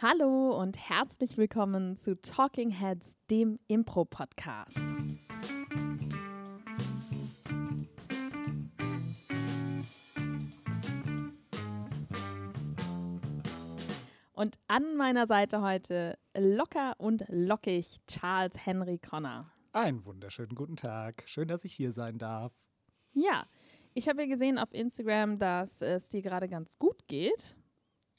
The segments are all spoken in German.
Hallo und herzlich willkommen zu Talking Heads, dem Impro-Podcast. Und an meiner Seite heute locker und lockig Charles Henry Connor. Einen wunderschönen guten Tag. Schön, dass ich hier sein darf. Ja, ich habe ja gesehen auf Instagram, dass es dir gerade ganz gut geht.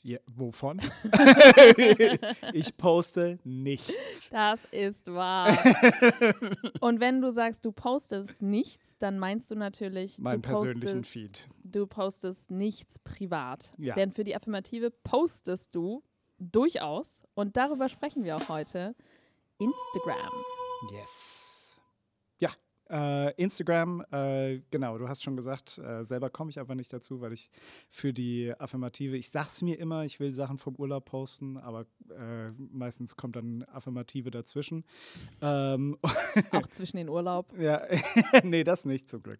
Ja, wovon? ich poste nichts. Das ist wahr. Und wenn du sagst, du postest nichts, dann meinst du natürlich, Meinen persönlichen postest, Feed. du postest nichts privat. Ja. Denn für die Affirmative postest du durchaus, und darüber sprechen wir auch heute, Instagram. Yes. Äh, Instagram, äh, genau, du hast schon gesagt, äh, selber komme ich einfach nicht dazu, weil ich für die Affirmative, ich sag's mir immer, ich will Sachen vom Urlaub posten, aber äh, meistens kommt dann Affirmative dazwischen. Ähm, Auch zwischen den Urlaub. ja, nee, das nicht zum Glück.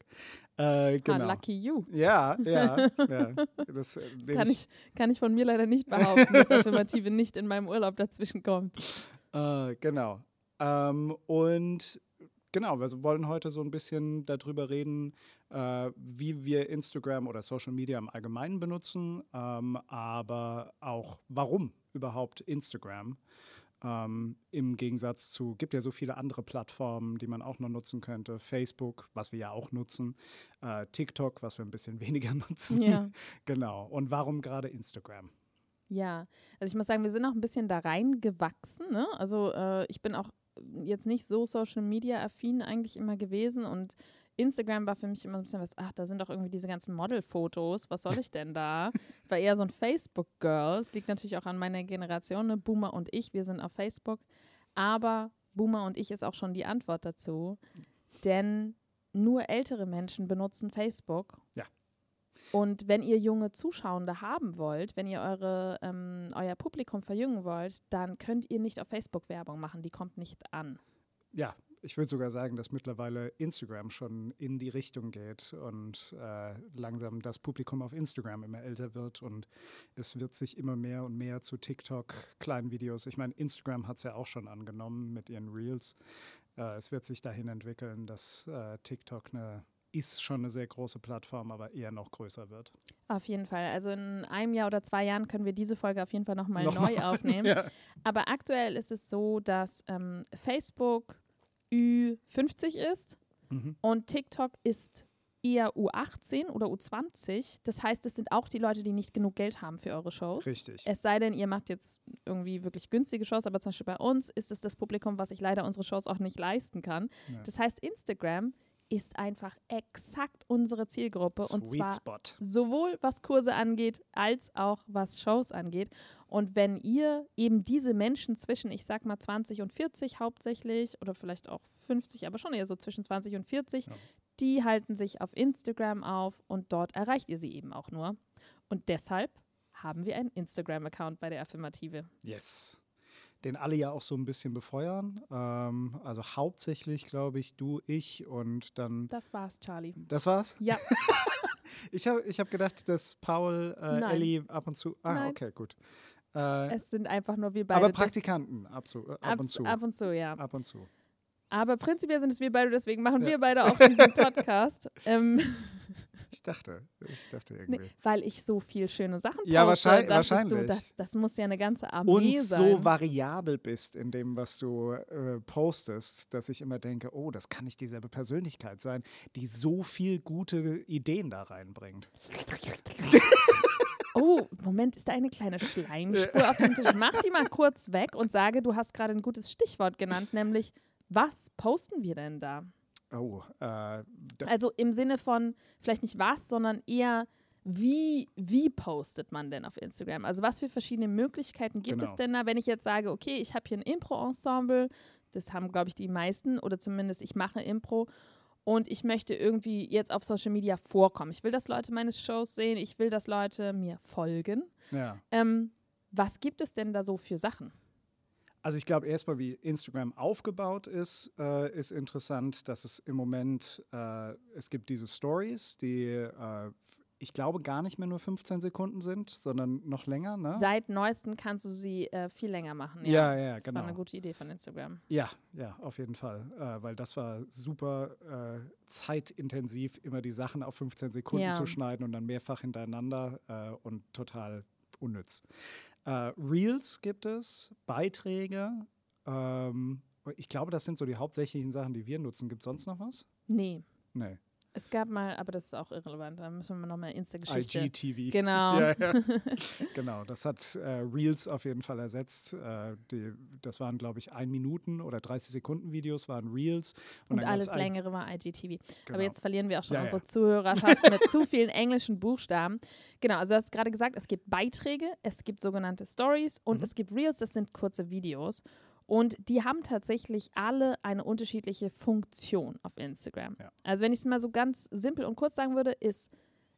Äh, genau. Ah, lucky you. Ja, ja, ja. Das, äh, Das kann ich, kann ich von mir leider nicht behaupten, dass Affirmative nicht in meinem Urlaub dazwischen kommt. Äh, genau. Ähm, und genau, wir wollen heute so ein bisschen darüber reden, äh, wie wir Instagram oder Social Media im Allgemeinen benutzen, ähm, aber auch warum überhaupt Instagram. Ähm, Im Gegensatz zu, gibt ja so viele andere Plattformen, die man auch noch nutzen könnte. Facebook, was wir ja auch nutzen. Äh, TikTok, was wir ein bisschen weniger nutzen. Ja. genau. Und warum gerade Instagram? Ja, also ich muss sagen, wir sind auch ein bisschen da reingewachsen. Ne? Also äh, ich bin auch jetzt nicht so Social Media affin eigentlich immer gewesen und Instagram war für mich immer ein bisschen was, ach, da sind doch irgendwie diese ganzen Modelfotos, was soll ich denn da? War eher so ein Facebook-Girl. Es liegt natürlich auch an meiner Generation, ne? Boomer und ich, wir sind auf Facebook. Aber Boomer und ich ist auch schon die Antwort dazu. Denn nur ältere Menschen benutzen Facebook. Ja. Und wenn ihr junge Zuschauende haben wollt, wenn ihr eure, ähm, euer Publikum verjüngen wollt, dann könnt ihr nicht auf Facebook Werbung machen. Die kommt nicht an. ja, ich würde sogar sagen, dass mittlerweile Instagram schon in die Richtung geht und äh, langsam das Publikum auf Instagram immer älter wird und es wird sich immer mehr und mehr zu TikTok, kleinen Videos. Ich meine, Instagram hat es ja auch schon angenommen mit ihren Reels. Äh, es wird sich dahin entwickeln, dass äh, TikTok eine ist schon eine sehr große Plattform, aber eher noch größer wird. Auf jeden Fall. Also in einem Jahr oder zwei Jahren können wir diese Folge auf jeden Fall nochmal Nochmal, neu aufnehmen. Ja. Aber aktuell ist es so, dass ähm, Facebook Ü50 ist Mhm. und TikTok ist eher U18 oder U20. Das heißt, es sind auch die Leute, die nicht genug Geld haben für eure Shows. Richtig. Es sei denn, ihr macht jetzt irgendwie wirklich günstige Shows, aber zum Beispiel bei uns ist es das Publikum, was sich leider unsere Shows auch nicht leisten kann. Ja. Das heißt, Instagram ist einfach exakt unsere Zielgruppe und Sweet zwar Spot. sowohl was Kurse angeht, als auch was Shows angeht. Und wenn ihr eben diese Menschen zwischen, ich sag mal 20 und 40 hauptsächlich oder vielleicht auch 50, aber schon eher so zwischen 20 und 40, Ja. die halten sich auf Instagram auf und dort erreicht ihr sie eben auch nur. Und deshalb haben wir einen Instagram-Account bei der Affirmative. Yes. Den alle ja auch so ein bisschen befeuern. Ähm, also hauptsächlich, glaube ich, du, ich und dann. Das war's, Charlie. Das war's? Ja, Ich habe ich hab gedacht, dass Paul, äh, Nein. Ellie ab und zu. Ah, Nein. okay, gut. Äh, es sind einfach nur wir beide. aber Praktikanten ab, zu, äh, ab, ab, und zu. ab und zu, ja. ab und zu. Aber prinzipiell sind es wir beide, deswegen machen Ja. wir beide auch diesen Podcast. ähm, Ich dachte, ich dachte nee, irgendwie. weil ich so viel schöne Sachen poste. Ja, wahrscheinlich- wahrscheinlich. Du, das, das muss ja eine ganze Armee Und sein. so variabel bist in dem, was du äh, postest, dass ich immer denke, oh, das kann nicht dieselbe Persönlichkeit sein, die so viel gute Ideen da reinbringt. Oh, Moment, ist da eine kleine Schleimspur auf dem Tisch? Mach die mal kurz weg und sage, du hast gerade ein gutes Stichwort genannt, nämlich was posten wir denn da? Oh, äh, Also im Sinne von vielleicht nicht was, sondern eher wie, wie postet man denn auf Instagram? Also was für verschiedene Möglichkeiten gibt Genau. es denn da, wenn ich jetzt sage, okay, ich habe hier ein Impro-Ensemble, das haben, glaube ich, die meisten, oder zumindest ich mache Impro und ich möchte irgendwie jetzt auf Social Media vorkommen. Ich will, dass Leute meine Shows sehen, ich will, dass Leute mir folgen. ja. Ähm, was gibt es denn da so für Sachen? Also ich glaube erstmal, wie Instagram aufgebaut ist, äh, ist interessant, dass es im Moment, äh, es gibt diese Stories, die äh, ich glaube, gar nicht mehr nur 15 Sekunden sind, sondern noch länger. Ne? Seit neuestem kannst du sie äh, viel länger machen. Ja, ja, ja das genau. war eine gute Idee von Instagram. Ja, ja, auf jeden Fall. Äh, weil das war super äh, zeitintensiv, immer die Sachen auf 15 Sekunden Ja. zu schneiden und dann mehrfach hintereinander und total unnütz. Äh, Reels gibt es, Beiträge. Ähm, ich glaube, das sind so die hauptsächlichen Sachen, die wir nutzen. Gibt es sonst noch was? Nee. Nee. Es gab mal, aber das ist auch irrelevant, da müssen wir nochmal Insta-Geschichte. IGTV. Genau. Ja, ja. genau, das hat äh, Reels auf jeden Fall ersetzt. Äh, die, das waren, glaube ich, ein Minuten oder 30 Sekunden Videos waren Reels. Und, gab's alles längere war IGTV. Genau. Aber jetzt verlieren wir auch schon ja. unsere Zuhörerschaft mit zu vielen englischen Buchstaben. Genau, also du hast gerade gesagt, es gibt Beiträge, es gibt sogenannte Stories und Mhm. es gibt Reels, das sind kurze Videos. Und die haben tatsächlich alle eine unterschiedliche Funktion auf Instagram. Ja. Also wenn ich es mal so ganz simpel und kurz sagen würde, ist,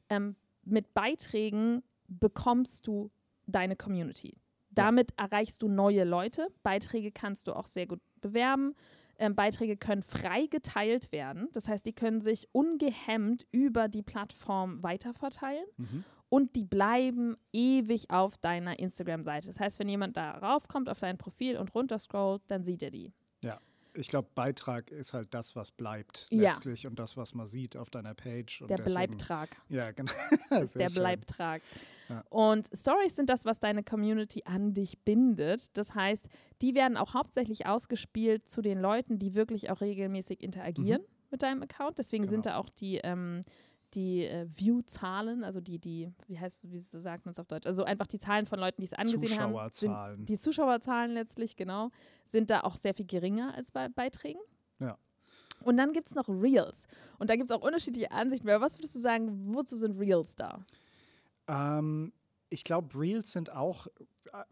ähm, mit Beiträgen bekommst du deine Community. Damit erreichst du neue Leute. Beiträge kannst du auch sehr gut bewerben. Ähm, Beiträge können frei geteilt werden. Das heißt, die können sich ungehemmt über die Plattform weiterverteilen Mhm. Und die bleiben ewig auf deiner Instagram-Seite. Das heißt, wenn jemand da raufkommt auf dein Profil und runterscrollt, dann sieht er die. Ich glaube, Beitrag ist halt das, was bleibt Ja. letztlich und das, was man sieht auf deiner Page. Und Der deswegen, Bleibtrag. Ja, genau. Das ist der schön. Bleibtrag. Ja. Und Stories sind das, was deine Community an dich bindet. Das heißt, die werden auch hauptsächlich ausgespielt zu den Leuten, die wirklich auch regelmäßig interagieren mit deinem Account. Deswegen sind Mhm. Genau. da auch die, ähm, die äh, View-Zahlen, also die, die, wie heißt, wie sagt man es auf Deutsch? Also einfach die Zahlen von Leuten, die es angesehen haben. Sind, Zuschauerzahlen. die Zuschauerzahlen letztlich, genau, sind da auch sehr viel geringer als bei Beiträgen. Ja. Und dann gibt es noch Reels. Und da gibt es auch unterschiedliche Ansichten. Aber was würdest du sagen, wozu sind Reels da? Ähm, ich glaube, Reels sind auch,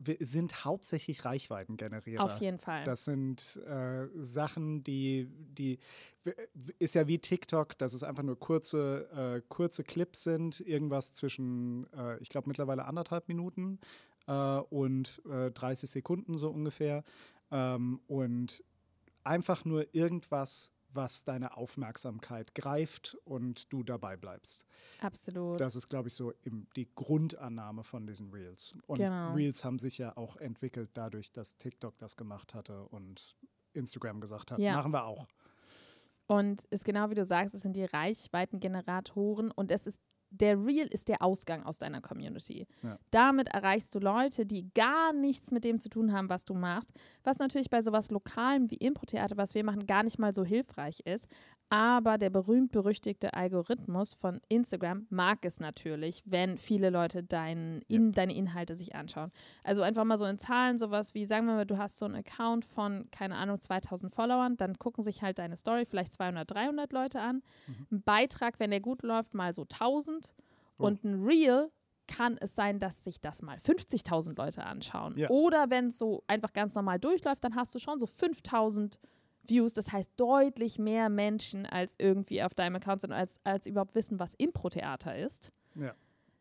äh, sind hauptsächlich Reichweitengenerierer. Auf jeden Fall. Das sind äh, Sachen, die, die ist ja wie TikTok, dass es einfach nur kurze, äh, kurze Clips sind, irgendwas zwischen, äh, ich glaube mittlerweile anderthalb Minuten äh, und äh, 30 Sekunden so ungefähr. Ähm, und einfach nur irgendwas, was deine Aufmerksamkeit greift und du dabei bleibst. Absolut. Das ist, glaube ich, so im, die Grundannahme von diesen Reels. Und Genau. Reels haben sich ja auch entwickelt dadurch, dass TikTok das gemacht hatte und Instagram gesagt hat, Ja. machen wir auch. Und ist genau wie du sagst, es sind die Reichweitengeneratoren und es ist der Reel ist der Ausgang aus deiner Community. Ja. Damit erreichst du Leute, die gar nichts mit dem zu tun haben, was du machst. Was natürlich bei sowas Lokalem wie Impro-Theater, was wir machen, gar nicht mal so hilfreich ist. Aber der berühmt-berüchtigte Algorithmus von Instagram mag es natürlich, wenn viele Leute dein, in, deine Inhalte sich anschauen. Also einfach mal so in Zahlen sowas wie, sagen wir mal, du hast so einen Account von, keine Ahnung, 2000 Followern, dann gucken sich halt deine Story vielleicht 200, 300 Leute an. Mhm. Ein Beitrag, wenn der gut läuft, mal so 1000. Oh. Und ein Reel kann es sein, dass sich das mal 50.000 Leute anschauen. Ja. Oder wenn es so einfach ganz normal durchläuft, dann hast du schon so 5000 Views. Das heißt deutlich mehr Menschen als irgendwie auf deinem Account sind, als, als überhaupt wissen, was Impro-Theater ist.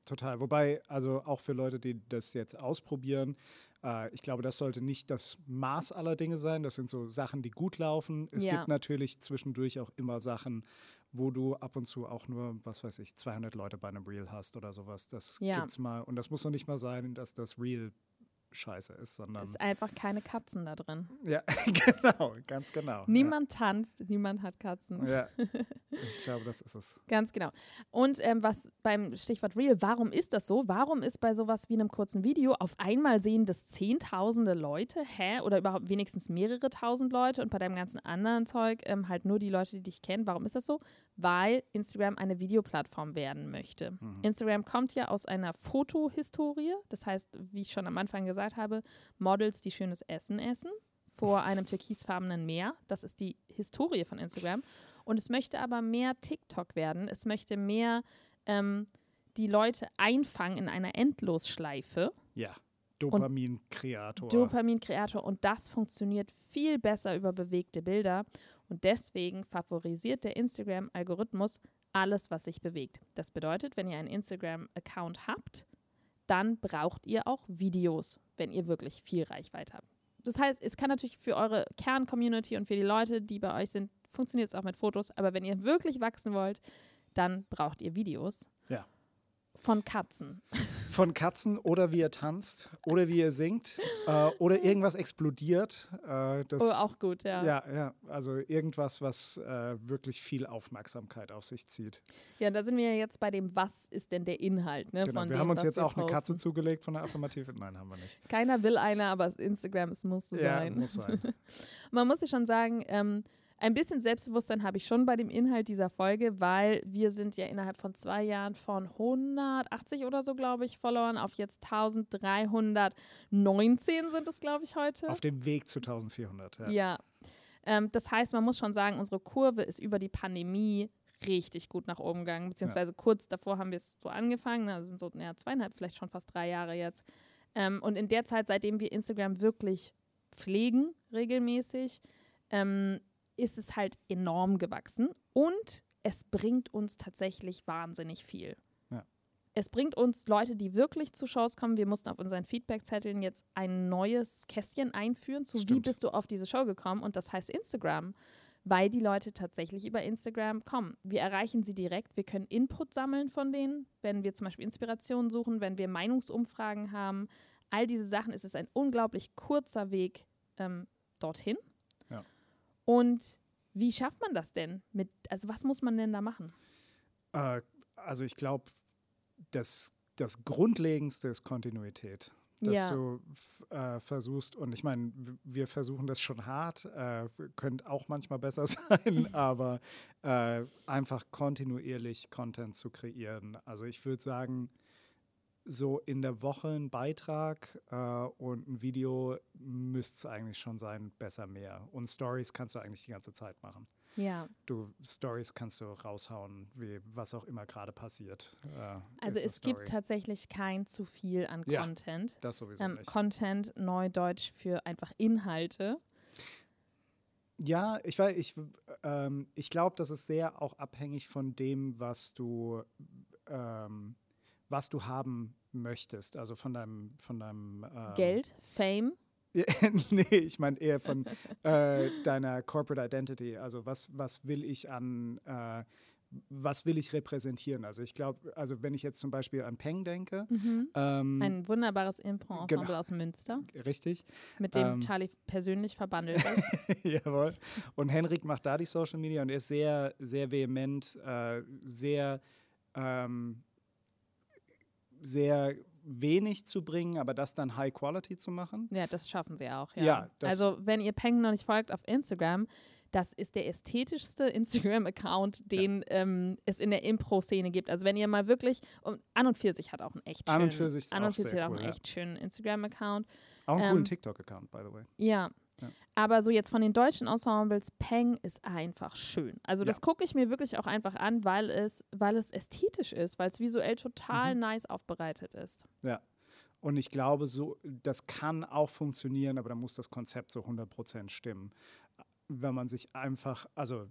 Total. Wobei, also auch für Leute, die das jetzt ausprobieren, äh, ich glaube, das sollte nicht das Maß aller Dinge sein. Das sind so Sachen, die gut laufen. Es Ja. gibt natürlich zwischendurch auch immer Sachen, wo du ab und zu auch nur, was weiß ich, 200 Leute bei einem Reel hast oder sowas. Das Ja. gibt's mal. Und das muss noch nicht mal sein, dass das Reel scheiße ist, sondern Es ist einfach keine Katzen da drin. ja, genau, ganz genau. Niemand tanzt, niemand hat Katzen. Ja. ja, ich glaube, das ist es. Ganz genau. Und ähm, was beim Stichwort Real, warum ist das so? Warum ist bei sowas wie einem kurzen Video auf einmal sehen das zehntausende Leute, hä? Oder überhaupt wenigstens mehrere tausend Leute und bei deinem ganzen anderen Zeug ähm, halt nur die Leute, die dich kennen. Warum ist das so? Weil Instagram eine Videoplattform werden möchte. Mhm. Instagram kommt ja aus einer Fotohistorie. Das heißt, wie ich schon am Anfang gesagt habe, Models, die schönes Essen essen vor einem türkisfarbenen Meer. Das ist die Historie von Instagram. Und es möchte aber mehr TikTok werden. Es möchte mehr ähm, die Leute einfangen in einer Endlosschleife. Ja, Dopaminkreator. Dopaminkreator. Und das funktioniert viel besser über bewegte Bilder. Und deswegen favorisiert der Instagram-Algorithmus alles, was sich bewegt. Das bedeutet, wenn ihr einen Instagram-Account habt, dann braucht ihr auch Videos, wenn ihr wirklich viel Reichweite habt. Das heißt, es kann natürlich für eure Kern-Community und für die Leute, die bei euch sind, funktioniert es auch mit Fotos. Aber wenn ihr wirklich wachsen wollt, dann braucht ihr Videos. Ja. Von Katzen. Von Katzen oder wie ihr tanzt oder wie ihr singt äh, oder irgendwas explodiert. Äh, das, oh, auch gut, ja. Ja, ja, also irgendwas, was äh, wirklich viel Aufmerksamkeit auf sich zieht. Ja, da sind wir ja jetzt bei dem, was ist denn der Inhalt? Ne, genau. von wir dem, haben uns jetzt auch eine Katze posten. zugelegt von der Affirmative. Nein, haben wir nicht. Keiner will eine, aber Instagram, es musste Ja, sein. muss sein. Man muss ja schon sagen, ähm, ein bisschen Selbstbewusstsein habe ich schon bei dem Inhalt dieser Folge, weil wir sind ja innerhalb von zwei Jahren von 180 oder so, glaube ich, Followern auf jetzt 1319 sind es, glaube ich, heute. Auf dem Weg zu 1400. Ja. Ja. Ähm, das heißt, man muss schon sagen, unsere Kurve ist über die Pandemie richtig gut nach oben gegangen, beziehungsweise kurz davor haben wir es so angefangen, ne, also sind so ja, zweieinhalb, vielleicht schon fast drei Jahre jetzt. Ähm, und in der Zeit, seitdem wir Instagram wirklich pflegen, regelmäßig, ähm, ist es halt enorm gewachsen und es bringt uns tatsächlich wahnsinnig viel. Ja. Es bringt uns Leute, die wirklich zu Shows kommen. Wir mussten auf unseren Feedbackzetteln jetzt ein neues Kästchen einführen, zu wie Stimmt. bist du auf diese Show gekommen und das heißt Instagram, weil die Leute tatsächlich über Instagram kommen. Wir erreichen sie direkt, wir können Input sammeln von denen, wenn wir zum Beispiel Inspiration suchen, wenn wir Meinungsumfragen haben. All diese Sachen ist es ein unglaublich kurzer Weg ähm, dorthin. Und wie schafft man das denn? Mit, also was muss man denn da machen? Äh, also ich glaube, das, das Grundlegendste ist Kontinuität. Dass Ja. du äh, versuchst, und ich meine, wir versuchen das schon hart, äh, könnte auch manchmal besser sein, aber äh, einfach kontinuierlich Content zu kreieren. Also ich würde sagen, so in der Woche ein Beitrag äh, und ein Video müsste es eigentlich schon sein, besser mehr. Und Stories kannst du eigentlich die ganze Zeit machen. Ja, Du Stories kannst du raushauen, wie was auch immer gerade passiert. Äh, also es gibt tatsächlich kein zu viel an Ja. Content. das sowieso Ähm, nicht. Content, Neudeutsch für einfach Inhalte. Ja, ich weiß, ich, ähm, ich glaube, das ist sehr auch abhängig von dem, was du, ähm, was du haben möchtest. Also von deinem, von deinem ähm, Geld, Fame. nee, ich meine eher von äh, deiner Corporate Identity. Also was, was will ich an, äh, was will ich repräsentieren? Also ich glaube, also wenn ich jetzt zum Beispiel an Peng denke, ähm, Ein wunderbares Impro-Ensemble genau. aus Münster, richtig, mit dem Ähm. Charlie persönlich verbandelt ist. Jawohl. Und Henrik macht da die Social Media und er ist sehr, sehr vehement, äh, sehr, ähm, sehr wenig zu bringen, aber das dann High Quality zu machen. Ja, das schaffen sie auch. Ja. Ja, also, wenn ihr Peng noch nicht folgt auf Instagram, das ist der ästhetischste Instagram-Account, den ähm, es in der Impro-Szene gibt. Also, wenn ihr mal wirklich. Und An und für sich hat auch einen echt An schönen. und für sich An auch und für sich hat auch cool, einen ja. echt schönen Instagram-Account. Auch einen Ähm, coolen TikTok-Account, by the way. Ja. Ja. Aber so jetzt von den deutschen Ensembles, Peng ist einfach schön. Also das Ja. gucke ich mir wirklich auch einfach an, weil es, weil es ästhetisch ist, weil es visuell total Mhm. nice aufbereitet ist. Ja. Und ich glaube, so, das kann auch funktionieren, aber da muss das Konzept so 100% stimmen. Wenn man sich einfach, also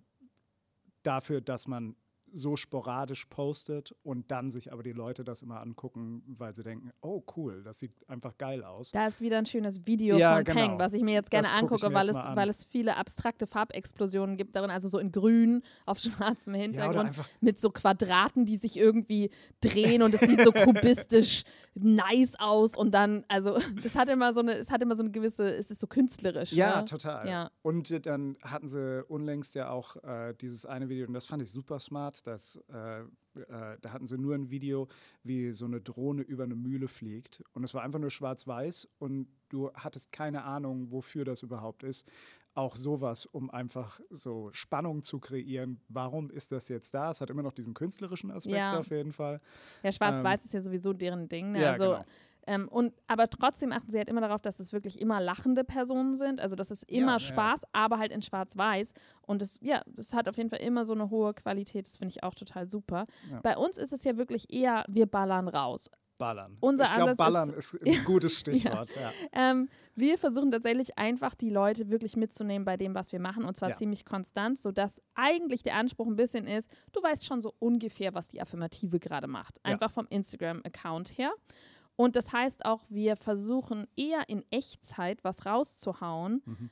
dafür, dass man so sporadisch postet und dann sich aber die Leute das immer angucken, weil sie denken, oh cool, das sieht einfach geil aus. Da ist wieder ein schönes Video Ja, von genau. Peng, was ich mir jetzt gerne Das angucke, weil es, an. weil es viele abstrakte Farbexplosionen gibt darin, also so in grün auf schwarzem Ja, Hintergrund einfach, mit so Quadraten, die sich irgendwie drehen und es sieht so kubistisch nice aus und dann, also das hat immer so eine, es hat immer so eine gewisse, es ist so künstlerisch. ja, ne? total. Ja. Und dann hatten sie unlängst ja auch äh, dieses eine Video, und das fand ich super smart, dass, äh, äh, da hatten sie nur ein Video, wie so eine Drohne über eine Mühle fliegt. Und es war einfach nur schwarz-weiß und du hattest keine Ahnung, wofür das überhaupt ist. Auch sowas, um einfach so Spannung zu kreieren. Warum ist das jetzt da? Es hat immer noch diesen künstlerischen Aspekt Ja. auf jeden Fall. Ja, Schwarz-Weiß ist ja sowieso deren Ding. Ne? Ähm, Ja, also, genau. Ähm, und, aber trotzdem achten sie halt immer darauf, dass es wirklich immer lachende Personen sind. Also das ist immer ja. Spaß, aber halt in Schwarz-Weiß. Und das, ja, das hat auf jeden Fall immer so eine hohe Qualität. Das finde ich auch total super. Ja. Bei uns ist es ja wirklich eher, wir ballern raus. Ballern. Unser ich glaube, Ballern ist- ist, ein gutes Stichwort. ja. Ähm, wir versuchen tatsächlich einfach die Leute wirklich mitzunehmen bei dem, was wir machen und zwar Ja. ziemlich konstant, sodass eigentlich der Anspruch ein bisschen ist, du weißt schon so ungefähr, was die Affirmative gerade macht. Ja. Einfach vom Instagram-Account her. Und das heißt auch, wir versuchen eher in Echtzeit was rauszuhauen, Mhm.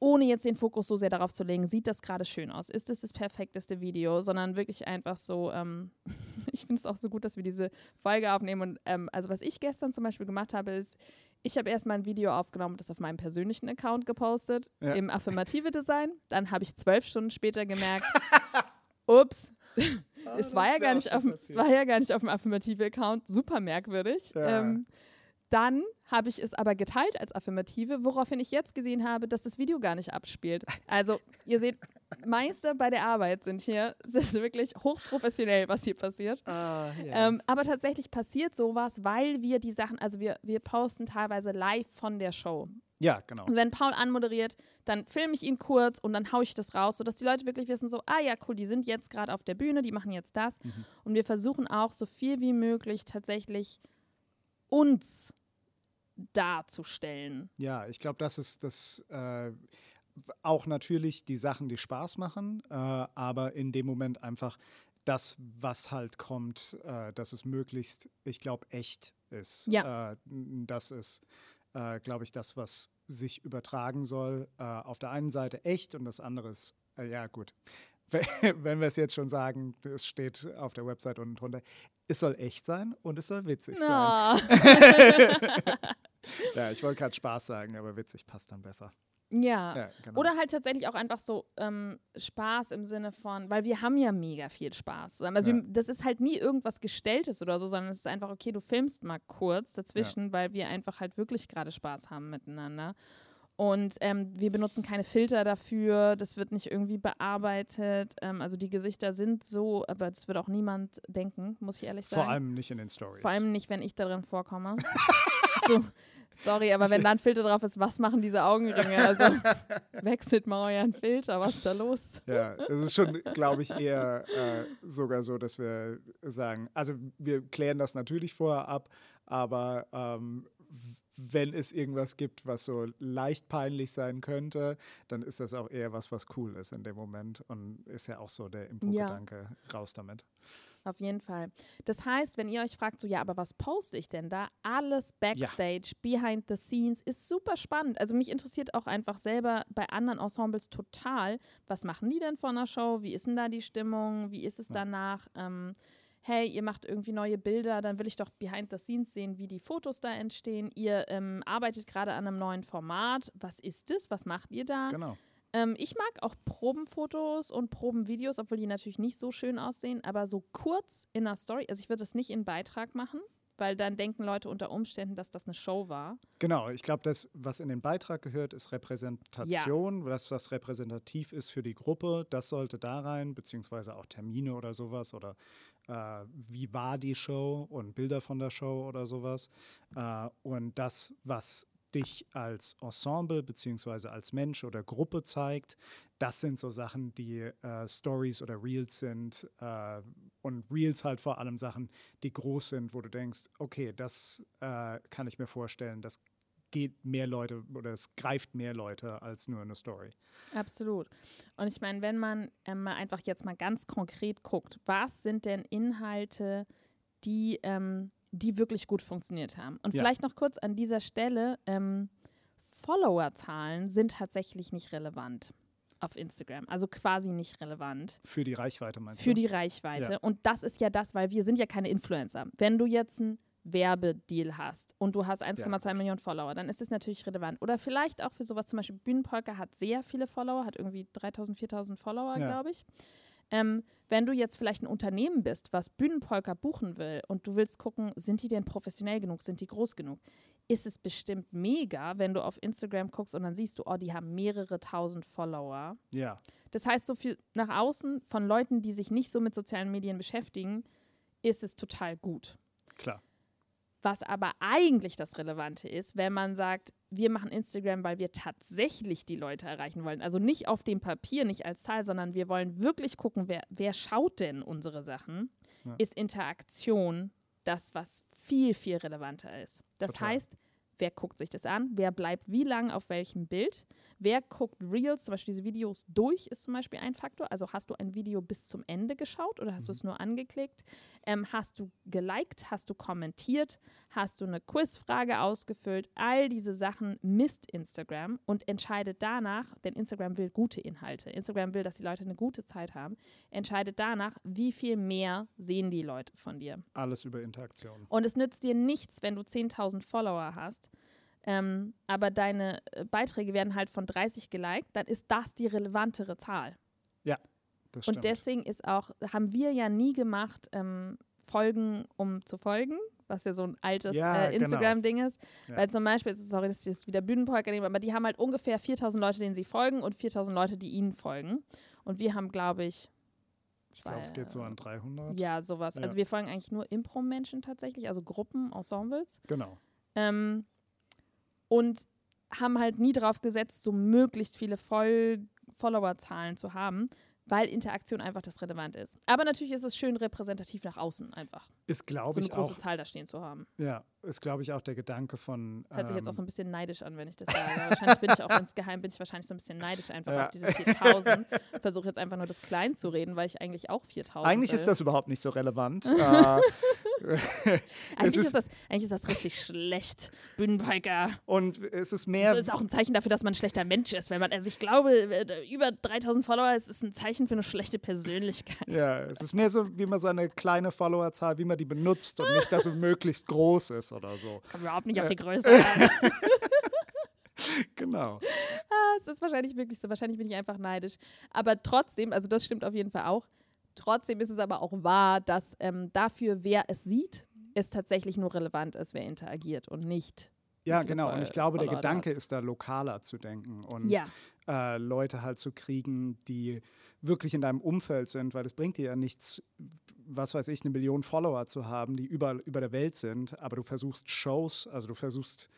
ohne jetzt den Fokus so sehr darauf zu legen, sieht das gerade schön aus? Ist es das perfekteste Video? Sondern wirklich einfach so, ähm, ich finde es auch so gut, dass wir diese Folge aufnehmen. Und ähm, also was ich gestern zum Beispiel gemacht habe, ist, ich habe erstmal ein Video aufgenommen, das auf meinem persönlichen Account gepostet, ja. im Affirmative Design. Dann habe ich zwölf Stunden später gemerkt, ups, oh, es, war ja gar nicht auf, es war ja gar nicht auf dem affirmative Account, super merkwürdig. Ja. Ähm, dann habe ich es aber geteilt als Affirmative, woraufhin ich jetzt gesehen habe, dass das Video gar nicht abspielt. Also, ihr seht, Meister bei der Arbeit sind hier. Es ist wirklich hochprofessionell, was hier passiert. Ah, yeah. ähm, aber tatsächlich passiert sowas, weil wir die Sachen, also wir, wir posten teilweise live von der Show. Ja, genau. Also wenn Paul anmoderiert, dann filme ich ihn kurz und dann haue ich das raus, sodass die Leute wirklich wissen, so, ah ja, cool, die sind jetzt gerade auf der Bühne, die machen jetzt das. Mhm. Und wir versuchen auch so viel wie möglich tatsächlich uns darzustellen. Ja, ich glaube, das ist das äh, auch natürlich die Sachen, die Spaß machen, äh, aber in dem Moment einfach das, was halt kommt, äh, dass es möglichst, ich glaube, echt ist. Ja. Äh, das ist, äh, glaube ich, das, was sich übertragen soll. Äh, auf der einen Seite echt und das andere ist, ja gut, wenn wir es jetzt schon sagen, es steht auf der Website unten drunter, es soll echt sein und es soll witzig no. sein. ja, ich wollte gerade Spaß sagen, aber witzig passt dann besser. Ja. ja genau. Oder halt tatsächlich auch einfach so ähm, Spaß im Sinne von, weil wir haben ja mega viel Spaß. Also ja. wir, das ist halt nie irgendwas Gestelltes oder so, sondern es ist einfach, okay, du filmst mal kurz dazwischen, ja. weil wir einfach halt wirklich gerade Spaß haben miteinander. Und ähm, wir benutzen keine Filter dafür, das wird nicht irgendwie bearbeitet. Ähm, also die Gesichter sind so, aber das wird auch niemand denken, muss ich ehrlich sagen. Vor allem nicht in den Stories. Vor allem nicht, wenn ich darin vorkomme. so, sorry, aber wenn da ein Filter drauf ist, was machen diese Augenringe? Also wechselt mal euren Filter, was ist da los? Ja, es ist schon, glaube ich, eher äh, sogar so, dass wir sagen, also wir klären das natürlich vorher ab, aber ähm, wenn es irgendwas gibt, was so leicht peinlich sein könnte, dann ist das auch eher was, was cool ist in dem Moment und ist ja auch so der Impro-Gedanke ja. raus damit. Auf jeden Fall. Das heißt, wenn ihr euch fragt, so ja, aber was poste ich denn da? Alles Backstage, ja. behind the scenes ist super spannend. Also mich interessiert auch einfach selber bei anderen Ensembles total, was machen die denn vor einer Show? Wie ist denn da die Stimmung? Wie ist es danach? Ähm, hey, ihr macht irgendwie neue Bilder, dann will ich doch behind the scenes sehen, wie die Fotos da entstehen. Ihr ähm, arbeitet gerade an einem neuen Format. Was ist es? Was macht ihr da? Genau. Ähm, ich mag auch Probenfotos und Probenvideos, obwohl die natürlich nicht so schön aussehen, aber so kurz in einer Story. Also ich würde das nicht in Beitrag machen weil dann denken Leute unter Umständen, dass das eine Show war. Genau, ich glaube, das, was in den Beitrag gehört, ist Repräsentation, ja. das, was repräsentativ ist für die Gruppe, das sollte da rein, beziehungsweise auch Termine oder sowas oder äh, wie war die Show und Bilder von der Show oder sowas. Äh, und das, was dich als Ensemble beziehungsweise als Mensch oder Gruppe zeigt, das sind so Sachen, die äh, Stories oder Reels sind. Äh, und Reels halt vor allem Sachen, die groß sind, wo du denkst, okay, das äh, kann ich mir vorstellen, das geht mehr Leute oder es greift mehr Leute als nur eine Story. Absolut. Und ich meine, wenn man ähm, einfach jetzt mal ganz konkret guckt, was sind denn Inhalte, die, ähm, die wirklich gut funktioniert haben? Und ja. vielleicht noch kurz an dieser Stelle, ähm, Followerzahlen sind tatsächlich nicht relevant auf Instagram. Also quasi nicht relevant. Für die Reichweite meinst du? Für die Reichweite. Ja. Und das ist ja das, weil wir sind ja keine Influencer. Wenn du jetzt ein Werbedeal hast und du hast 1,2 ja, Millionen Follower, dann ist es natürlich relevant. Oder vielleicht auch für sowas, zum Beispiel Bühnenpolka hat sehr viele Follower, hat irgendwie 3000, 4000 Follower, ja. glaube ich. Ähm, wenn du jetzt vielleicht ein Unternehmen bist, was Bühnenpolka buchen will und du willst gucken, sind die denn professionell genug, sind die groß genug, ist es bestimmt mega, wenn du auf Instagram guckst und dann siehst du, oh, die haben mehrere tausend Follower. Ja. Das heißt, so viel nach außen von Leuten, die sich nicht so mit sozialen Medien beschäftigen, ist es total gut. Klar. Was aber eigentlich das Relevante ist, wenn man sagt, wir machen Instagram, weil wir tatsächlich die Leute erreichen wollen. Also nicht auf dem Papier, nicht als Zahl, sondern wir wollen wirklich gucken, wer, wer schaut denn unsere Sachen, ja. ist Interaktion das, was viel, viel relevanter ist. Das Total. heißt, wer guckt sich das an, wer bleibt wie lang auf welchem Bild, wer guckt Reels, zum Beispiel diese Videos durch, ist zum Beispiel ein Faktor. Also hast du ein Video bis zum Ende geschaut oder hast du es nur angeklickt? Ähm, hast du geliked, hast du kommentiert, hast du eine Quizfrage ausgefüllt? All diese Sachen misst Instagram und entscheidet danach, denn Instagram will gute Inhalte. Instagram will, dass die Leute eine gute Zeit haben, entscheidet danach, wie viel mehr sehen die Leute von dir. Alles über Interaktion. Und es nützt dir nichts, wenn du 10.000 Follower hast, ähm, aber deine äh, Beiträge werden halt von 30 geliked, dann ist das die relevantere Zahl. Ja, das stimmt. Und deswegen ist auch, haben wir ja nie gemacht, ähm, Folgen um zu folgen, was ja so ein altes Ja, äh, genau. Instagram-Ding ist. Ja. Weil zum Beispiel, sorry, dass ich das wieder Bühnenpolka nehme, aber die haben halt ungefähr 4000 Leute, denen sie folgen und 4000 Leute, die ihnen folgen. Und wir haben, glaube ich, ich glaube, es geht so an 300. ja, sowas. Ja. Also wir folgen eigentlich nur Impro-Menschen tatsächlich, also Gruppen, Ensembles. Genau. Ähm, und haben halt nie drauf gesetzt, so möglichst viele Voll Followerzahlen zu haben, weil Interaktion einfach das relevant ist. Aber natürlich ist es schön repräsentativ nach außen einfach, Ist, so glaube eine ich, große auch, Zahl da stehen zu haben. ja, ist, glaube ich, auch der Gedanke von. Hört sich jetzt auch so ähm, ein bisschen neidisch an, wenn ich das sage. wahrscheinlich bin ich auch insgeheim, bin ich wahrscheinlich so ein bisschen neidisch einfach Ja. auf diese 4000. Versuche jetzt einfach nur das klein zu reden, weil ich eigentlich auch 4000 Eigentlich will. ist das überhaupt nicht so relevant. äh, eigentlich, ist- ist das, eigentlich ist das richtig schlecht, Bühnenbiker. und es ist mehr. Das ist auch ein Zeichen dafür, dass man ein schlechter Mensch ist. Wenn man, also ich glaube, äh, über 3000 Follower ist, ist ein Zeichen für eine schlechte Persönlichkeit. Ja, es ist mehr so, wie man seine kleine Followerzahl, wie man die benutzt und nicht, dass sie möglichst groß ist oder so. Kommt überhaupt nicht auf die Größe an. Genau. Ah, Es ist wahrscheinlich wirklich so. Wahrscheinlich bin ich einfach neidisch. Aber trotzdem, also das stimmt auf jeden Fall auch. Trotzdem ist es aber auch wahr, dass ähm, dafür, wer es sieht, es tatsächlich nur relevant ist, wer interagiert und nicht. Ja, genau. Und Fol- ich glaube, der Gedanke hast. ist da lokaler zu denken und Ja. äh, Leute halt zu kriegen, die wirklich in deinem Umfeld sind, weil es bringt dir ja nichts, was weiß ich, eine Million Follower zu haben, die überall über der Welt sind, aber du versuchst Shows, also du versuchst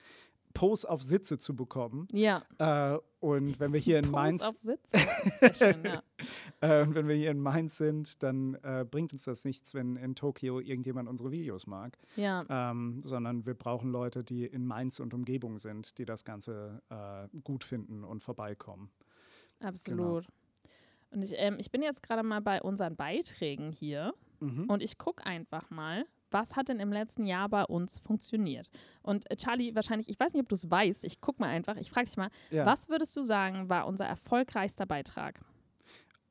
Posts auf Sitze zu bekommen. Ja. Äh, und wenn wir hier in Mainz auf Sitz. Sehr schön, ja. Äh, und wenn wir hier in Mainz sind, dann äh, bringt uns das nichts, wenn in Tokio irgendjemand unsere Videos mag, ja. ähm, sondern wir brauchen Leute, die in Mainz und Umgebung sind, die das Ganze äh, gut finden und vorbeikommen. Absolut. Und ich, ähm, ich bin jetzt gerade mal bei unseren Beiträgen hier Mhm. und ich gucke einfach mal, was hat denn im letzten Jahr bei uns funktioniert? Und äh, Charlie, wahrscheinlich, ich weiß nicht, ob du es weißt, ich gucke mal einfach, ich frage dich mal, Ja. was würdest du sagen, war unser erfolgreichster Beitrag?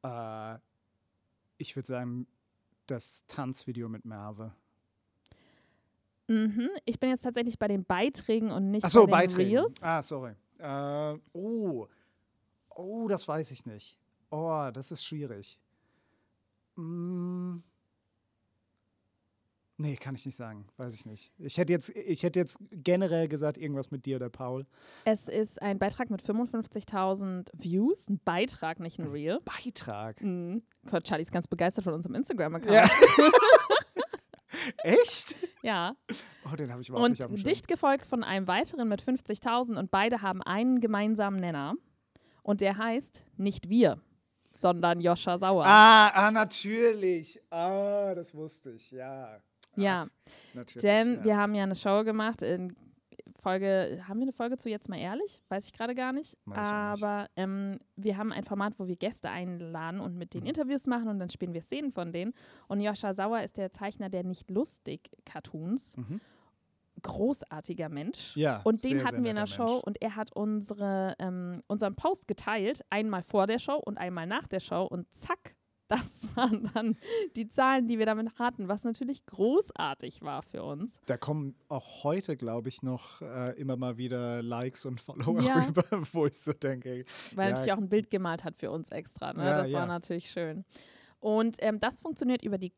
Äh, ich würde sagen, das Tanzvideo mit Merve. Mhm. Ich bin jetzt tatsächlich bei den Beiträgen und nicht Achso, bei den Beiträge. Reels. Ah, sorry. Äh, oh. Oh, das weiß ich nicht. Oh, das ist schwierig. Mm. Nee, kann ich nicht sagen. Weiß ich nicht. Ich hätte jetzt, ich hätte jetzt generell gesagt, irgendwas mit dir oder Paul. Es ist ein Beitrag mit 55.000 Views, ein Beitrag, nicht ein Reel. Beitrag. Mhm. Gott, Charlie ist ganz begeistert von unserem Instagram-Account. Ja. Echt? ja. Oh, den habe ich überhaupt Und nicht auf dem Schirm. dicht gefolgt von einem weiteren mit 50.000 und beide haben einen gemeinsamen Nenner. Und der heißt nicht wir, sondern Joscha Sauer. Ah, ah, natürlich. Ah, das wusste ich, ja. Ja, natürlich. denn ja. wir haben ja eine Show gemacht in Folge, haben wir eine Folge zu jetzt mal ehrlich? Weiß ich gerade gar nicht. Weiß auch nicht. Aber ähm, wir haben ein Format, wo wir Gäste einladen und mit denen Mhm. Interviews machen und dann spielen wir Szenen von denen. Und Joscha Sauer ist der Zeichner der nicht lustig Cartoons. Mhm. Großartiger Mensch. Ja, Und den sehr, hatten sehr wir in der netter Show Mensch. und er hat unsere, ähm, unseren Post geteilt, einmal vor der Show und einmal nach der Show und zack, das waren dann die Zahlen, die wir damit hatten, was natürlich großartig war für uns. Da kommen auch heute, glaube ich, noch äh, immer mal wieder Likes und Follower Ja. rüber, wo ich so denke, Weil er Ja. natürlich auch ein Bild gemalt hat für uns extra. Ne? Ja, das war natürlich schön. Und ähm, das funktioniert über die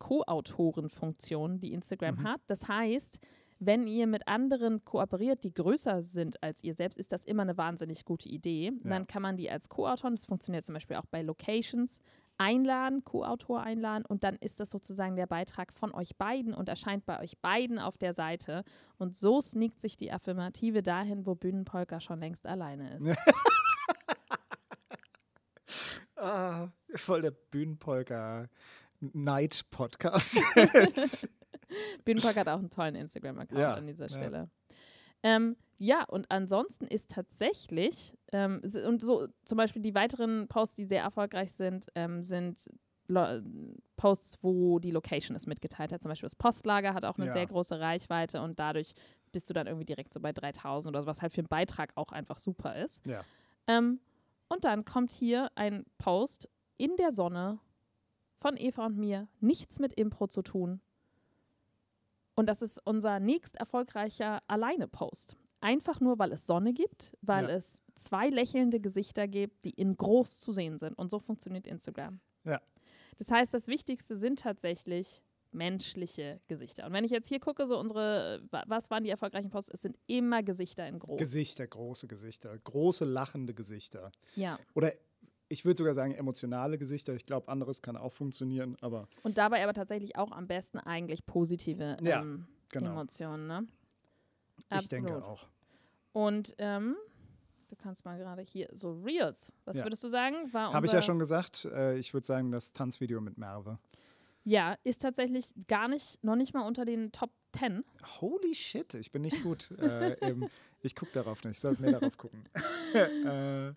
Co-Autoren-Funktion, die Instagram Mhm. hat. Das heißt, wenn ihr mit anderen kooperiert, die größer sind als ihr selbst, ist das immer eine wahnsinnig gute Idee. Ja. Dann kann man die als Co-Autoren, das funktioniert zum Beispiel auch bei Locations, einladen, Co-Autor einladen und dann ist das sozusagen der Beitrag von euch beiden und erscheint bei euch beiden auf der Seite. Und so sneakt sich die Affirmative dahin, wo Bühnenpolka schon längst alleine ist. ah, voll der Bühnenpolka Night-Podcast. Bühnenpark hat auch einen tollen Instagram-Account Ja, an dieser ja. Ähm, ja, und ansonsten ist tatsächlich, ähm, und so zum Beispiel die weiteren Posts, die sehr erfolgreich sind, ähm, sind Lo Posts, wo die Location es mitgeteilt hat. Zum Beispiel das Postlager hat auch eine Ja. sehr große Reichweite und dadurch bist du dann irgendwie direkt so bei 3000 oder so, was halt für einen Beitrag auch einfach super ist. Ja. Ähm, und dann kommt hier ein Post in der Sonne von Eva und mir, nichts mit Impro zu tun. Und das ist unser nächst erfolgreicher Alleine-Post. Einfach nur, weil es Sonne gibt, weil Ja. es zwei lächelnde Gesichter gibt, die in groß zu sehen sind. Und so funktioniert Instagram. Ja. Das heißt, das Wichtigste sind tatsächlich menschliche Gesichter. Und wenn ich jetzt hier gucke, so unsere, wa- was waren die erfolgreichen Posts? Es sind immer Gesichter in groß. Gesichter, große Gesichter, große lachende Gesichter. ja. Oder ich würde sogar sagen emotionale Gesichter. Ich glaube, anderes kann auch funktionieren, aber Und dabei aber tatsächlich auch am besten eigentlich positive Ja, ähm, genau. Emotionen. Ne? ich denke auch. Und ähm, du kannst mal gerade hier so Reels. Was Ja. würdest du sagen? Habe ich ja schon gesagt. Äh, ich würde sagen, das Tanzvideo mit Merve. Ja, ist tatsächlich gar nicht, noch nicht mal unter den Top 10. Holy shit, ich bin nicht gut. äh, ich gucke darauf nicht, ich sollte mehr darauf gucken. äh,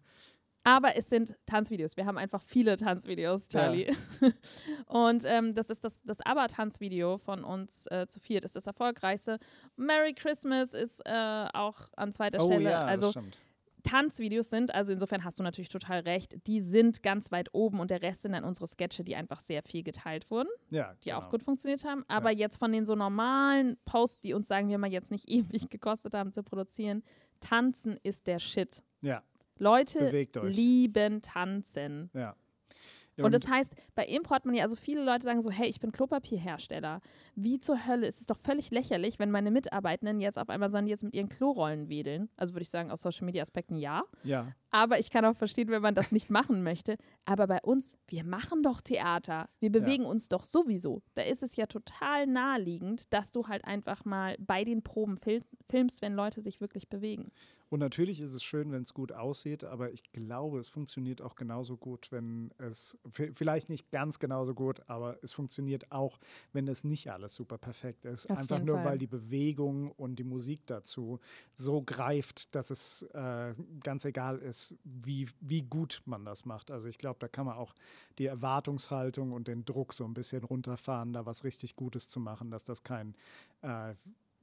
Aber es sind Tanzvideos. Wir haben einfach viele Tanzvideos, Charlie. Und ähm, das ist das, das Aber-Tanzvideo von uns äh, zu viert, ist das erfolgreichste. Merry Christmas ist äh, auch an zweiter oh Stelle. ja, also das stimmt. Tanzvideos sind, also insofern hast du natürlich total recht, die sind ganz weit oben und der Rest sind dann unsere Sketche, die einfach sehr viel geteilt wurden, Ja, die genau. auch gut funktioniert haben. Aber jetzt von den so normalen Posts, die uns, sagen wir mal, jetzt nicht ewig gekostet haben zu produzieren, Tanzen ist der Shit. Ja, Leute lieben Tanzen. ja. Und, das heißt, bei Impro hat man ja, also viele Leute sagen so, hey, ich bin Klopapierhersteller. Wie zur Hölle? Es ist doch völlig lächerlich, wenn meine Mitarbeitenden jetzt auf einmal sollen jetzt mit ihren Klorollen wedeln. Also würde ich sagen, aus Social Media Aspekten ja. ja, Aber ich kann auch verstehen, wenn man das nicht machen möchte. Aber bei uns, wir machen doch Theater. Wir bewegen uns doch sowieso. Da ist es ja total naheliegend, dass du halt einfach mal bei den Proben fil filmst, wenn Leute sich wirklich bewegen. Und natürlich ist es schön, wenn es gut aussieht, aber ich glaube, es funktioniert auch genauso gut, wenn es, vielleicht nicht ganz genauso gut, aber es funktioniert auch, wenn es nicht alles super perfekt ist. Auf Einfach nur, Fall. weil die Bewegung und die Musik dazu so greift, dass es äh, ganz egal ist, wie, wie gut man das macht. Also ich glaube, da kann man auch die Erwartungshaltung und den Druck so ein bisschen runterfahren, da was richtig Gutes zu machen, dass das kein äh,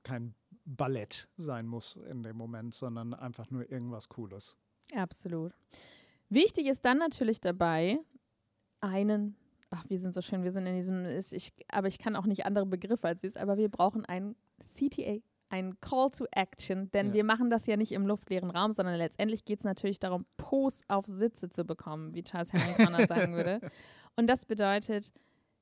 kein Ballett sein muss in dem Moment, sondern einfach nur irgendwas Cooles. Absolut. Wichtig ist dann natürlich dabei, einen, ach, wir sind so schön, wir sind in diesem, ich, aber ich kann auch nicht andere Begriffe als dies, aber wir brauchen ein CTA, ein Call to Action, denn Ja. wir machen das ja nicht im luftleeren Raum, sondern letztendlich geht es natürlich darum, Pos auf Sitze zu bekommen, wie Charles Henry Connor sagen würde. Und das bedeutet,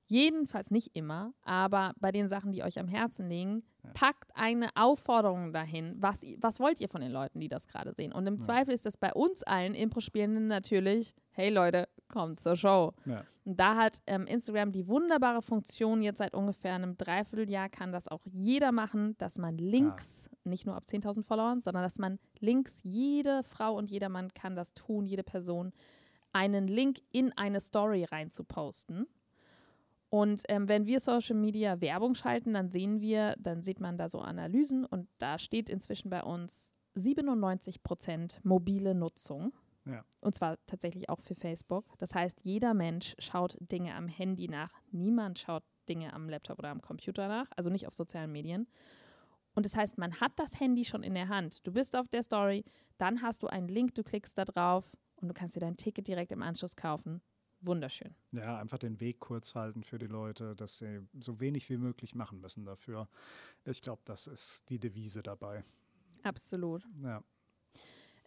jedenfalls nicht immer, aber bei den Sachen, die euch am Herzen liegen, packt eine Aufforderung dahin. Was, was wollt ihr von den Leuten, die das gerade sehen? Und im Zweifel ist das bei uns allen Impro-Spielenden natürlich, hey Leute, kommt zur Show. Ja. Und da hat ähm, Instagram die wunderbare Funktion, jetzt seit ungefähr einem Dreivierteljahr kann das auch jeder machen, dass man Links, nicht nur ab 10.000 Followern, sondern dass man Links, jede Frau und jeder Mann kann das tun, jede Person, einen Link in eine Story rein zu posten. Und ähm, wenn wir Social Media Werbung schalten, dann sehen wir, dann sieht man da so Analysen und da steht inzwischen bei uns 97 Prozent mobile Nutzung. Ja. Und zwar tatsächlich auch für Facebook. Das heißt, jeder Mensch schaut Dinge am Handy nach. Niemand schaut Dinge am Laptop oder am Computer nach, also nicht auf sozialen Medien. Und das heißt, man hat das Handy schon in der Hand. Du bist auf der Story, dann hast du einen Link, du klickst da drauf und du kannst dir dein Ticket direkt im Anschluss kaufen. Wunderschön. ja, einfach den Weg kurz halten für die Leute, dass sie so wenig wie möglich machen müssen dafür. Ich glaube, das ist die Devise dabei. Absolut. Ja.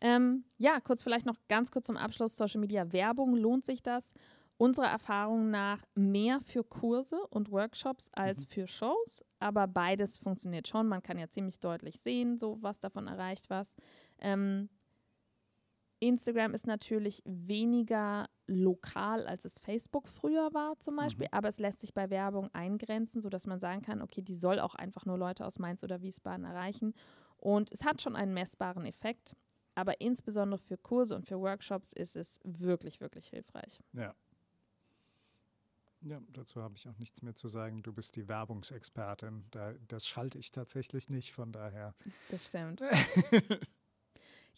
Ähm, ja, kurz vielleicht noch ganz kurz zum Abschluss. Social Media Werbung, lohnt sich das? Unserer Erfahrung nach mehr für Kurse und Workshops als für Shows, aber beides funktioniert schon. Man kann ja ziemlich deutlich sehen, so was davon erreicht was. Ähm, Instagram ist natürlich weniger lokal, als es Facebook früher war zum Beispiel, aber es lässt sich bei Werbung eingrenzen, sodass man sagen kann, okay, die soll auch einfach nur Leute aus Mainz oder Wiesbaden erreichen. Und es hat schon einen messbaren Effekt, aber insbesondere für Kurse und für Workshops ist es wirklich, wirklich hilfreich. Ja. Ja, dazu habe ich auch nichts mehr zu sagen. Du bist die Werbungsexpertin. Da, das schalte ich tatsächlich nicht, von daher. Das stimmt.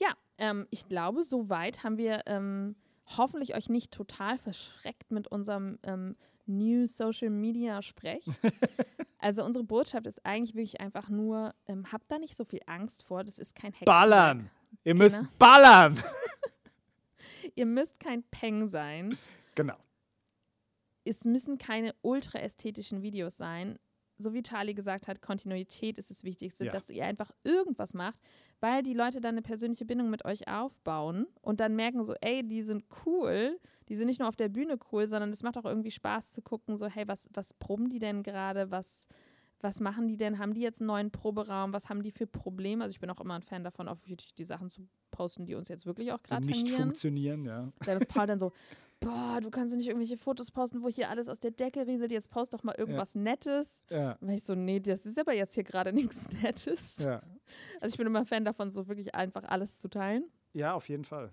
ja, ähm, ich glaube, soweit haben wir ähm, hoffentlich euch nicht total verschreckt mit unserem ähm, New Social Media Sprech. also unsere Botschaft ist eigentlich wirklich einfach nur, ähm, habt da nicht so viel Angst vor, das ist kein Hexenwerk. Ballern! Ihr Genau. müsst ballern! Ihr müsst kein Peng sein. genau. Es müssen keine ultra ästhetischen Videos sein. So wie Charlie gesagt hat, Kontinuität ist das Wichtigste, Ja. dass ihr einfach irgendwas macht, weil die Leute dann eine persönliche Bindung mit euch aufbauen und dann merken so, ey, die sind cool, die sind nicht nur auf der Bühne cool, sondern es macht auch irgendwie Spaß zu gucken, so, hey, was, was proben die denn gerade, was, was machen die denn? Haben die jetzt einen neuen Proberaum? Was haben die für Probleme? Also ich bin auch immer ein Fan davon, auf YouTube die Sachen zu posten, die uns jetzt wirklich auch gerade nicht tangieren. funktionieren, ja. Dann ist Paul dann so, boah, du kannst doch nicht irgendwelche Fotos posten, wo hier alles aus der Decke rieselt, jetzt post doch mal irgendwas Nettes. Ja, Und ich so, nee, das ist aber jetzt hier gerade nichts Nettes. ja. Also ich bin immer Fan davon, so wirklich einfach alles zu teilen. ja, auf jeden Fall.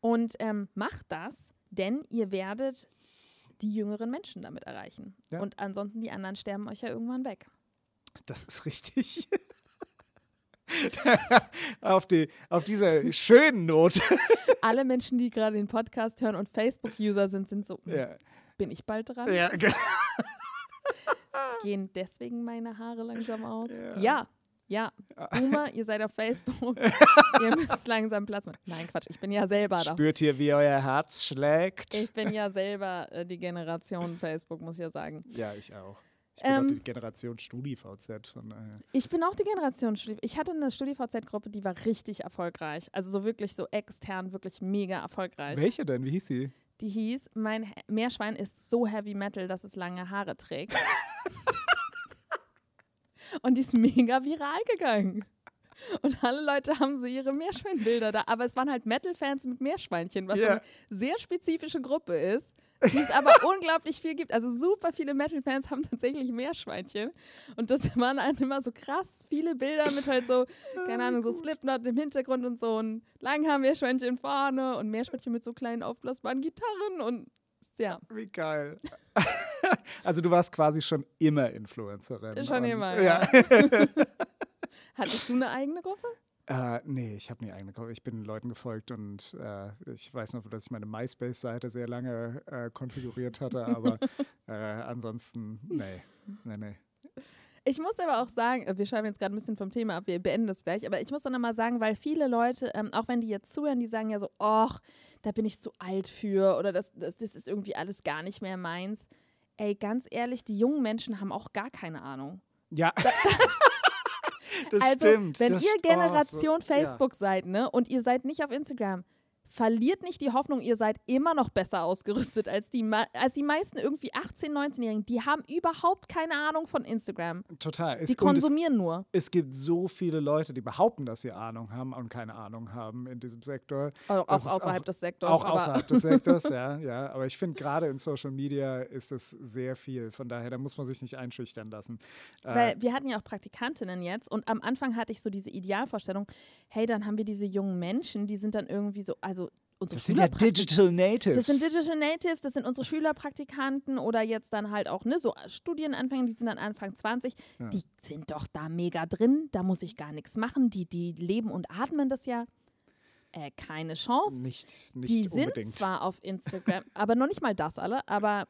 Und ähm, macht das, denn ihr werdet die jüngeren Menschen damit erreichen. Ja. Und ansonsten die anderen sterben euch ja irgendwann weg. Das ist richtig. auf, die, auf dieser schönen Note. Alle Menschen, die gerade den Podcast hören und Facebook-User sind, sind so, ja, bin ich bald dran? ja, genau. Gehen deswegen meine Haare langsam aus? Ja. Ja, ja. Boomer, ihr seid auf Facebook. ihr müsst langsam Platz machen. Nein, Quatsch, ich bin ja selber da. Spürt ihr, wie euer Herz schlägt? Ich bin ja selber äh, die Generation Facebook, muss ich ja sagen. ja, ich auch. Ich bin Ähm, auch die Generation StudiVZ. Von daher. Ich bin auch die Generation Studi. Ich hatte eine StudiVZ-Gruppe, die war richtig erfolgreich. Also so wirklich so extern, wirklich mega erfolgreich. Welche denn? Wie hieß sie? Die hieß, mein He- Meerschwein ist so Heavy Metal, dass es lange Haare trägt. Und die ist mega viral gegangen. Und alle Leute haben so ihre Meerschweinbilder da. Aber es waren halt Metal-Fans mit Meerschweinchen, was so Ja. eine sehr spezifische Gruppe ist, die es aber unglaublich viel gibt. Also super viele Metal-Fans haben tatsächlich Meerschweinchen. Und das waren dann immer so krass viele Bilder mit halt so, keine Ahnung, so Slipknot im Hintergrund und so ein Langhaar-Meerschweinchen vorne und Meerschweinchen mit so kleinen aufblasbaren Gitarren und ja. Wie geil. also du warst quasi schon immer Influencerin. Schon immer, Ja. Hattest du eine eigene Gruppe? Äh, nee, ich habe nie eigene Gruppe. Ich bin Leuten gefolgt und äh, ich weiß noch, dass ich meine MySpace-Seite sehr lange äh, konfiguriert hatte, aber äh, ansonsten, nee, nee, nee. Ich muss aber auch sagen, wir schreiben jetzt gerade ein bisschen vom Thema ab, wir beenden das gleich, aber ich muss dann nochmal sagen, weil viele Leute, ähm, auch wenn die jetzt zuhören, die sagen ja so, ach, da bin ich zu alt für oder das, das, das ist irgendwie alles gar nicht mehr meins. Ey, ganz ehrlich, die jungen Menschen haben auch gar keine Ahnung. Ja. Das also, stimmt. wenn das, ihr oh, so- Generation ja. Facebook seid, ne, und ihr seid nicht auf Instagram, verliert nicht die Hoffnung, ihr seid immer noch besser ausgerüstet als die, als die meisten irgendwie 18-, 19-Jährigen. Die haben überhaupt keine Ahnung von Instagram. Total. Es, Die und es, konsumieren nur. es gibt so viele Leute, die behaupten, dass sie Ahnung haben und keine Ahnung haben in diesem Sektor. Auch Das ist außerhalb auch- des Sektors. Auch außerhalb des Sektors, ja, ja. Aber ich finde, gerade in Social Media ist es sehr viel. Von daher, da muss man sich nicht einschüchtern lassen. Äh, Weil wir hatten ja auch Praktikantinnen jetzt und am Anfang hatte ich so diese Idealvorstellung, hey, dann haben wir diese jungen Menschen, die sind dann irgendwie so, also unsere das sind ja Digital Natives. Das sind Digital Natives, das sind unsere Schülerpraktikanten oder jetzt dann halt auch ne, so Studienanfänger, die sind dann Anfang 20. Ja. Die sind doch da mega drin, da muss ich gar nichts machen. Die, die leben und atmen das ja. Äh, keine Chance. nicht, nicht die sind unbedingt. zwar auf Instagram, aber noch nicht mal das alle, aber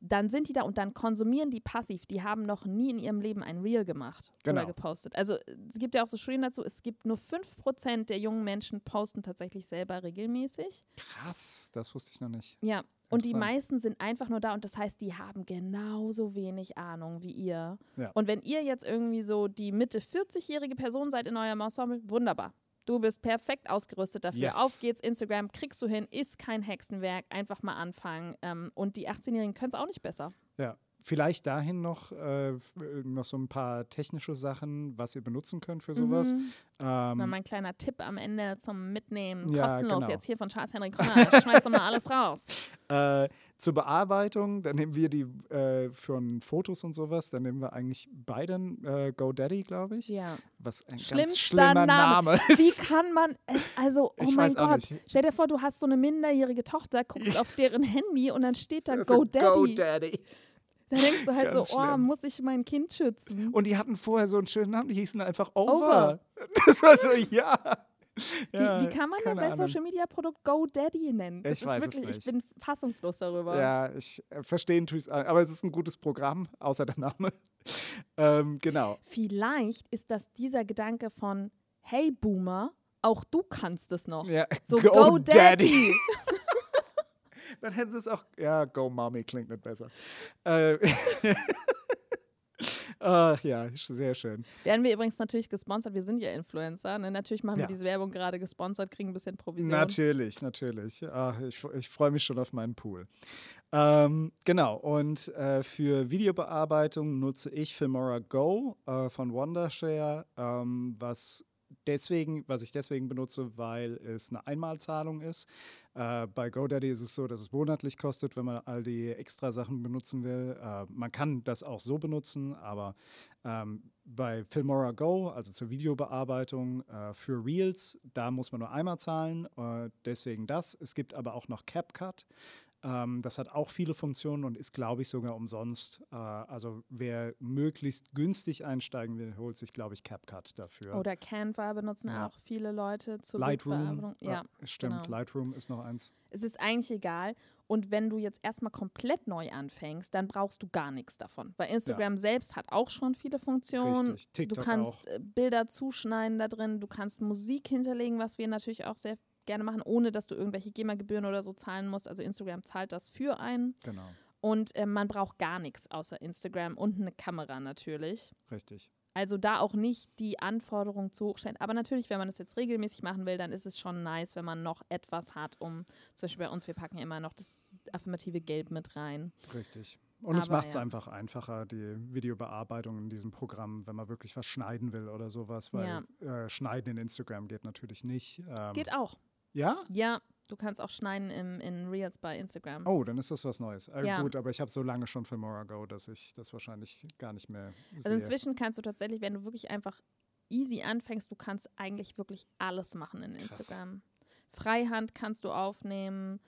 dann sind die da und dann konsumieren die passiv. Die haben noch nie in ihrem Leben ein Reel gemacht Genau. oder gepostet. Also es gibt ja auch so Studien dazu, es gibt nur 5% der jungen Menschen posten tatsächlich selber regelmäßig. Krass, das wusste ich noch nicht. Ja, und die meisten sind einfach nur da und das heißt, die haben genauso wenig Ahnung wie ihr. Ja. Und wenn ihr jetzt irgendwie so die Mitte 40-jährige Person seid in eurem Ensemble, wunderbar. Du bist perfekt ausgerüstet dafür. Yes. Auf geht's, Instagram, kriegst du hin, ist kein Hexenwerk, einfach mal anfangen. Ähm, und die 18-Jährigen können es auch nicht besser. Ja. Vielleicht dahin noch, äh, noch so ein paar technische Sachen, was ihr benutzen könnt für sowas. Mhm. Ähm, Mal mein kleiner Tipp am Ende zum Mitnehmen. Ja, Kostenlos genau. jetzt hier von Charles Henry Conrad. Schmeiß doch mal alles raus. Äh, zur Bearbeitung, dann nehmen wir die äh, von Fotos und sowas, dann nehmen wir eigentlich beide äh, GoDaddy, glaube ich. Ja. Was ein ganz Schlimmster schlimmer Name, Wie ist. kann man also, oh Ich mein Gott. Stell dir vor, du hast so eine minderjährige Tochter, guckst auf deren Handy und dann steht da GoDaddy. GoDaddy. Da denkst du halt so, Ganz oh, schlimm. muss ich mein Kind schützen? Und die hatten vorher so einen schönen Namen, die hießen einfach Over. Over. Das war so, ja. Wie, ja wie kann man denn sein. Social Media Produkt GoDaddy nennen? Das Ich ist weiß es wirklich, ich nicht. bin fassungslos darüber. Ja, ich äh, verstehe tue es, aber es ist ein gutes Programm, außer der Name. ähm, genau. Vielleicht ist das dieser Gedanke von, hey Boomer, auch du kannst es noch. Ja, So GoDaddy. GoDaddy. Dann hätten sie es auch. Ja, Go Mommy klingt nicht besser. Äh, Ach ja, sehr schön. Werden wir übrigens natürlich gesponsert. Wir sind ja Influencer. Ne? Natürlich machen Ja. wir diese Werbung gerade gesponsert, kriegen ein bisschen Provision. Natürlich, natürlich. Ach, ich ich freue mich schon auf meinen Pool. Ähm, genau, und äh, für Videobearbeitung nutze ich Filmora Go äh, von Wondershare, ähm, was deswegen, was ich deswegen benutze, weil es eine Einmalzahlung ist. Äh, bei GoDaddy ist es so, dass es monatlich kostet, wenn man all die extra Sachen benutzen will. Äh, man kann das auch so benutzen, aber ähm, bei Filmora Go, also zur Videobearbeitung äh, für Reels, da muss man nur einmal zahlen. Äh, deswegen das. Es gibt aber auch noch CapCut. Ähm, das hat auch viele Funktionen und ist, glaube ich, sogar umsonst. Äh, also wer möglichst günstig einsteigen will, holt sich, glaube ich, CapCut dafür. Oder Canva benutzen Ja. auch viele Leute zur Lightroom. Bildbearbeitung. Ja, stimmt. genau. Lightroom ist noch eins. es ist eigentlich egal. Und wenn du jetzt erstmal komplett neu anfängst, dann brauchst du gar nichts davon. Weil Instagram selbst hat auch schon viele Funktionen. Richtig. TikTok du kannst auch. äh, Bilder zuschneiden da drin, du kannst Musik hinterlegen, was wir natürlich auch sehr gerne machen, ohne dass du irgendwelche GEMA-Gebühren oder so zahlen musst. Also Instagram zahlt das für einen. Genau. Und äh, man braucht gar nichts außer Instagram und eine Kamera natürlich. Richtig. Also da auch nicht die Anforderungen zu hoch stellen. Aber natürlich, wenn man das jetzt regelmäßig machen will, dann ist es schon nice, wenn man noch etwas hat, um, zum Beispiel bei uns, wir packen immer noch das affirmative Gelb mit rein. Richtig. Und es Aber macht es ja. einfach einfacher, die Videobearbeitung in diesem Programm, wenn man wirklich was schneiden will oder sowas, weil äh, Schneiden in Instagram geht natürlich nicht. Ähm, Geht auch. Ja? Ja, du kannst auch schneiden im, in Reels bei Instagram. Oh, dann ist das was Neues. Äh, Ja. Gut, aber ich habe so lange schon Filmora Go, dass ich das wahrscheinlich gar nicht mehr Also sehe. inzwischen kannst du tatsächlich, wenn du wirklich einfach easy anfängst, du kannst eigentlich wirklich alles machen in Krass. Instagram. Freihand kannst du aufnehmen.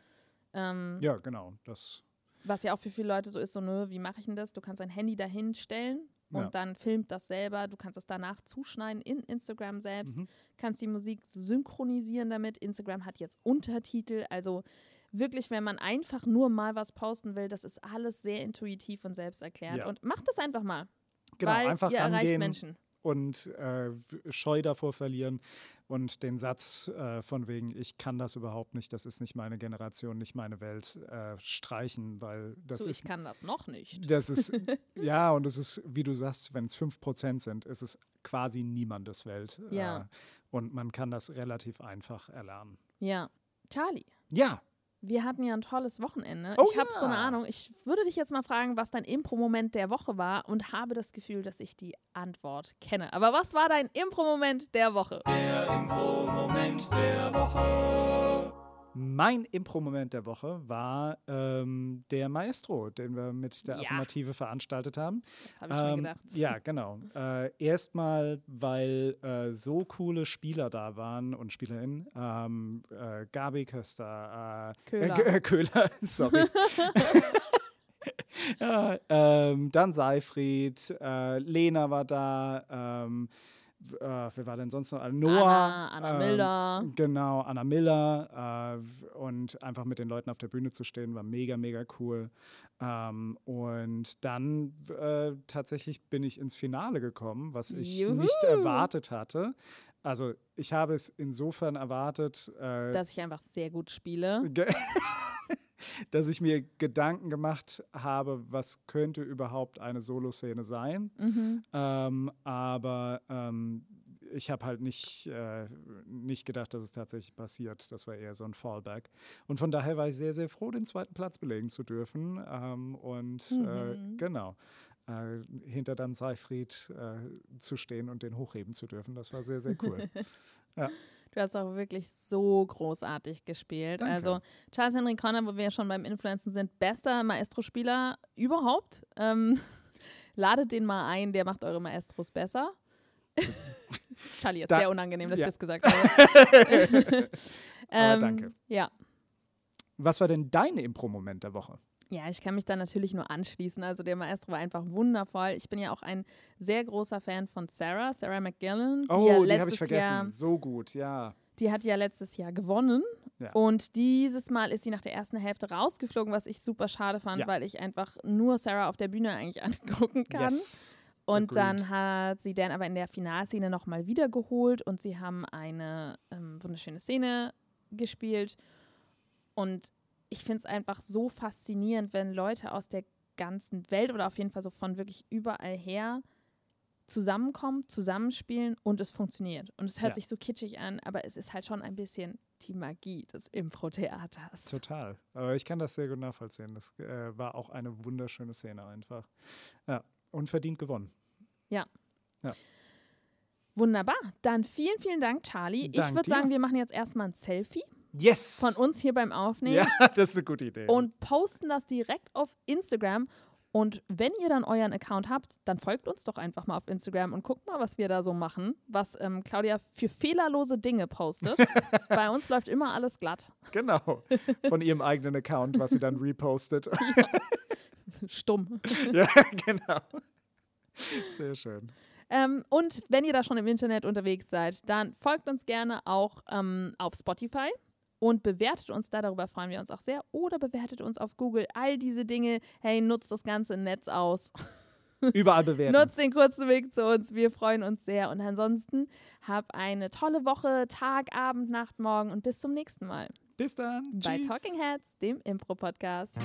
Ähm, ja, genau. Das, Was ja auch für viele Leute so ist, so, nö, wie mache ich denn das? Du kannst dein Handy dahin stellen und Ja. dann filmt das selber. Du kannst es danach zuschneiden in Instagram selbst. Mhm. Kannst die Musik synchronisieren damit. Instagram hat jetzt Untertitel. Also wirklich, wenn man einfach nur mal was posten will, das ist alles sehr intuitiv und selbsterklärend. Ja. Und macht das einfach mal. genau, weil einfach ihr erreicht angehen Menschen. Und äh, Scheu davor verlieren und den Satz äh, von wegen, ich kann das überhaupt nicht, das ist nicht meine Generation, nicht meine Welt, äh, streichen, weil das so, ist ich kann das noch nicht. Das ist, ja, und es ist, wie du sagst, wenn es 5% sind, ist es quasi niemandes Welt. Ja. Äh, und man kann das relativ einfach erlernen. Ja. Charlie, Ja, wir hatten ja ein tolles Wochenende. Oh ich habe so eine ja. Ahnung. Ich würde dich jetzt mal fragen, was dein Impro-Moment der Woche war und habe das Gefühl, dass ich die Antwort kenne. Aber was war dein Impro-Moment der Woche? Mein Impro-Moment der Woche war ähm, der Maestro, den wir mit der Ja. Affirmative veranstaltet haben. Das habe ich mir Ähm, gedacht. Ja, genau. Äh, Erstmal, weil äh, so coole Spieler da waren und Spielerinnen. Ähm, äh, Gabi Köster, äh, Köhler. Äh, K- äh, Köhler, sorry. ja, ähm, dann Seifried, äh, Lena war da, ähm, äh, wer war denn sonst noch? Äh, Noah. Anna, Anna ähm, Milder. Genau, Anna Miller. Äh, und einfach mit den Leuten auf der Bühne zu stehen, war mega, mega cool. Ähm, und dann äh, tatsächlich bin ich ins Finale gekommen, was ich Juhu. nicht erwartet hatte. Also ich habe es insofern erwartet, äh, Dass ich einfach sehr gut spiele. Dass ich mir Gedanken gemacht habe, was könnte überhaupt eine Soloszene sein. Mhm. Ähm, aber ähm, ich habe halt nicht, äh, nicht gedacht, dass es tatsächlich passiert. Das war eher so ein Fallback. Und von daher war ich sehr, sehr froh, den zweiten Platz belegen zu dürfen. Ähm, und äh, Mhm. genau. Äh, hinter dann Seifried äh, zu stehen und den hochheben zu dürfen. Das war sehr, sehr cool. Du hast auch wirklich so großartig gespielt. Danke. Also Charles Henry Conner, wo wir schon beim Influenzen sind, bester Maestro-Spieler überhaupt. Ähm, ladet den mal ein, der macht eure Maestros besser. Charlie, jetzt Da- sehr unangenehm, dass ja. ich das gesagt habe. ähm, danke. Ja. Was war denn dein Impro-Moment der Woche? Ja, ich kann mich da natürlich nur anschließen. Also der Maestro war einfach wundervoll. Ich bin ja auch ein sehr großer Fan von Sarah, Sarah McGillan. Die Oh, ja die habe ich vergessen. Jahr so gut, ja. Die hat ja letztes Jahr gewonnen. Ja. Und dieses Mal ist sie nach der ersten Hälfte rausgeflogen, was ich super schade fand, Ja. weil ich einfach nur Sarah auf der Bühne eigentlich angucken kann. Yes. und agreed. dann hat sie Dan aber in der Finalszene nochmal wiedergeholt und sie haben eine ähm, wunderschöne Szene gespielt. Und ich finde es einfach so faszinierend, wenn Leute aus der ganzen Welt oder auf jeden Fall so von wirklich überall her zusammenkommen, zusammenspielen und es funktioniert. Und es hört Ja. sich so kitschig an, aber es ist halt schon ein bisschen die Magie des Impro-Theaters. Total. Aber ich kann das sehr gut nachvollziehen. Das äh, war auch eine wunderschöne Szene einfach. Ja, und verdient gewonnen. Wunderbar. Dann vielen, vielen Dank, Charlie. ich Dank würde dir. sagen, wir machen jetzt erstmal ein Selfie Yes! von uns hier beim Aufnehmen ja, das ist eine gute Idee. und posten das direkt auf Instagram. Und wenn ihr dann euren Account habt, dann folgt uns doch einfach mal auf Instagram und guckt mal, was wir da so machen, was ähm, Claudia für fehlerlose Dinge postet. Bei uns läuft immer alles glatt. genau. Von ihrem eigenen Account, was sie dann repostet. Stumm. ja, genau. Sehr schön. Ähm, und wenn ihr da schon im Internet unterwegs seid, dann folgt uns gerne auch ähm, auf Spotify und bewertet uns da. Darüber freuen wir uns auch sehr. Oder bewertet uns auf Google. All diese Dinge. Hey, nutzt das ganze Netz aus. Überall bewerten. Nutzt den kurzen Weg zu uns. Wir freuen uns sehr. Und ansonsten hab eine tolle Woche, Tag, Abend, Nacht, Morgen und bis zum nächsten Mal Bis dann. bei Tschüss. Talking Heads, dem Impro-Podcast.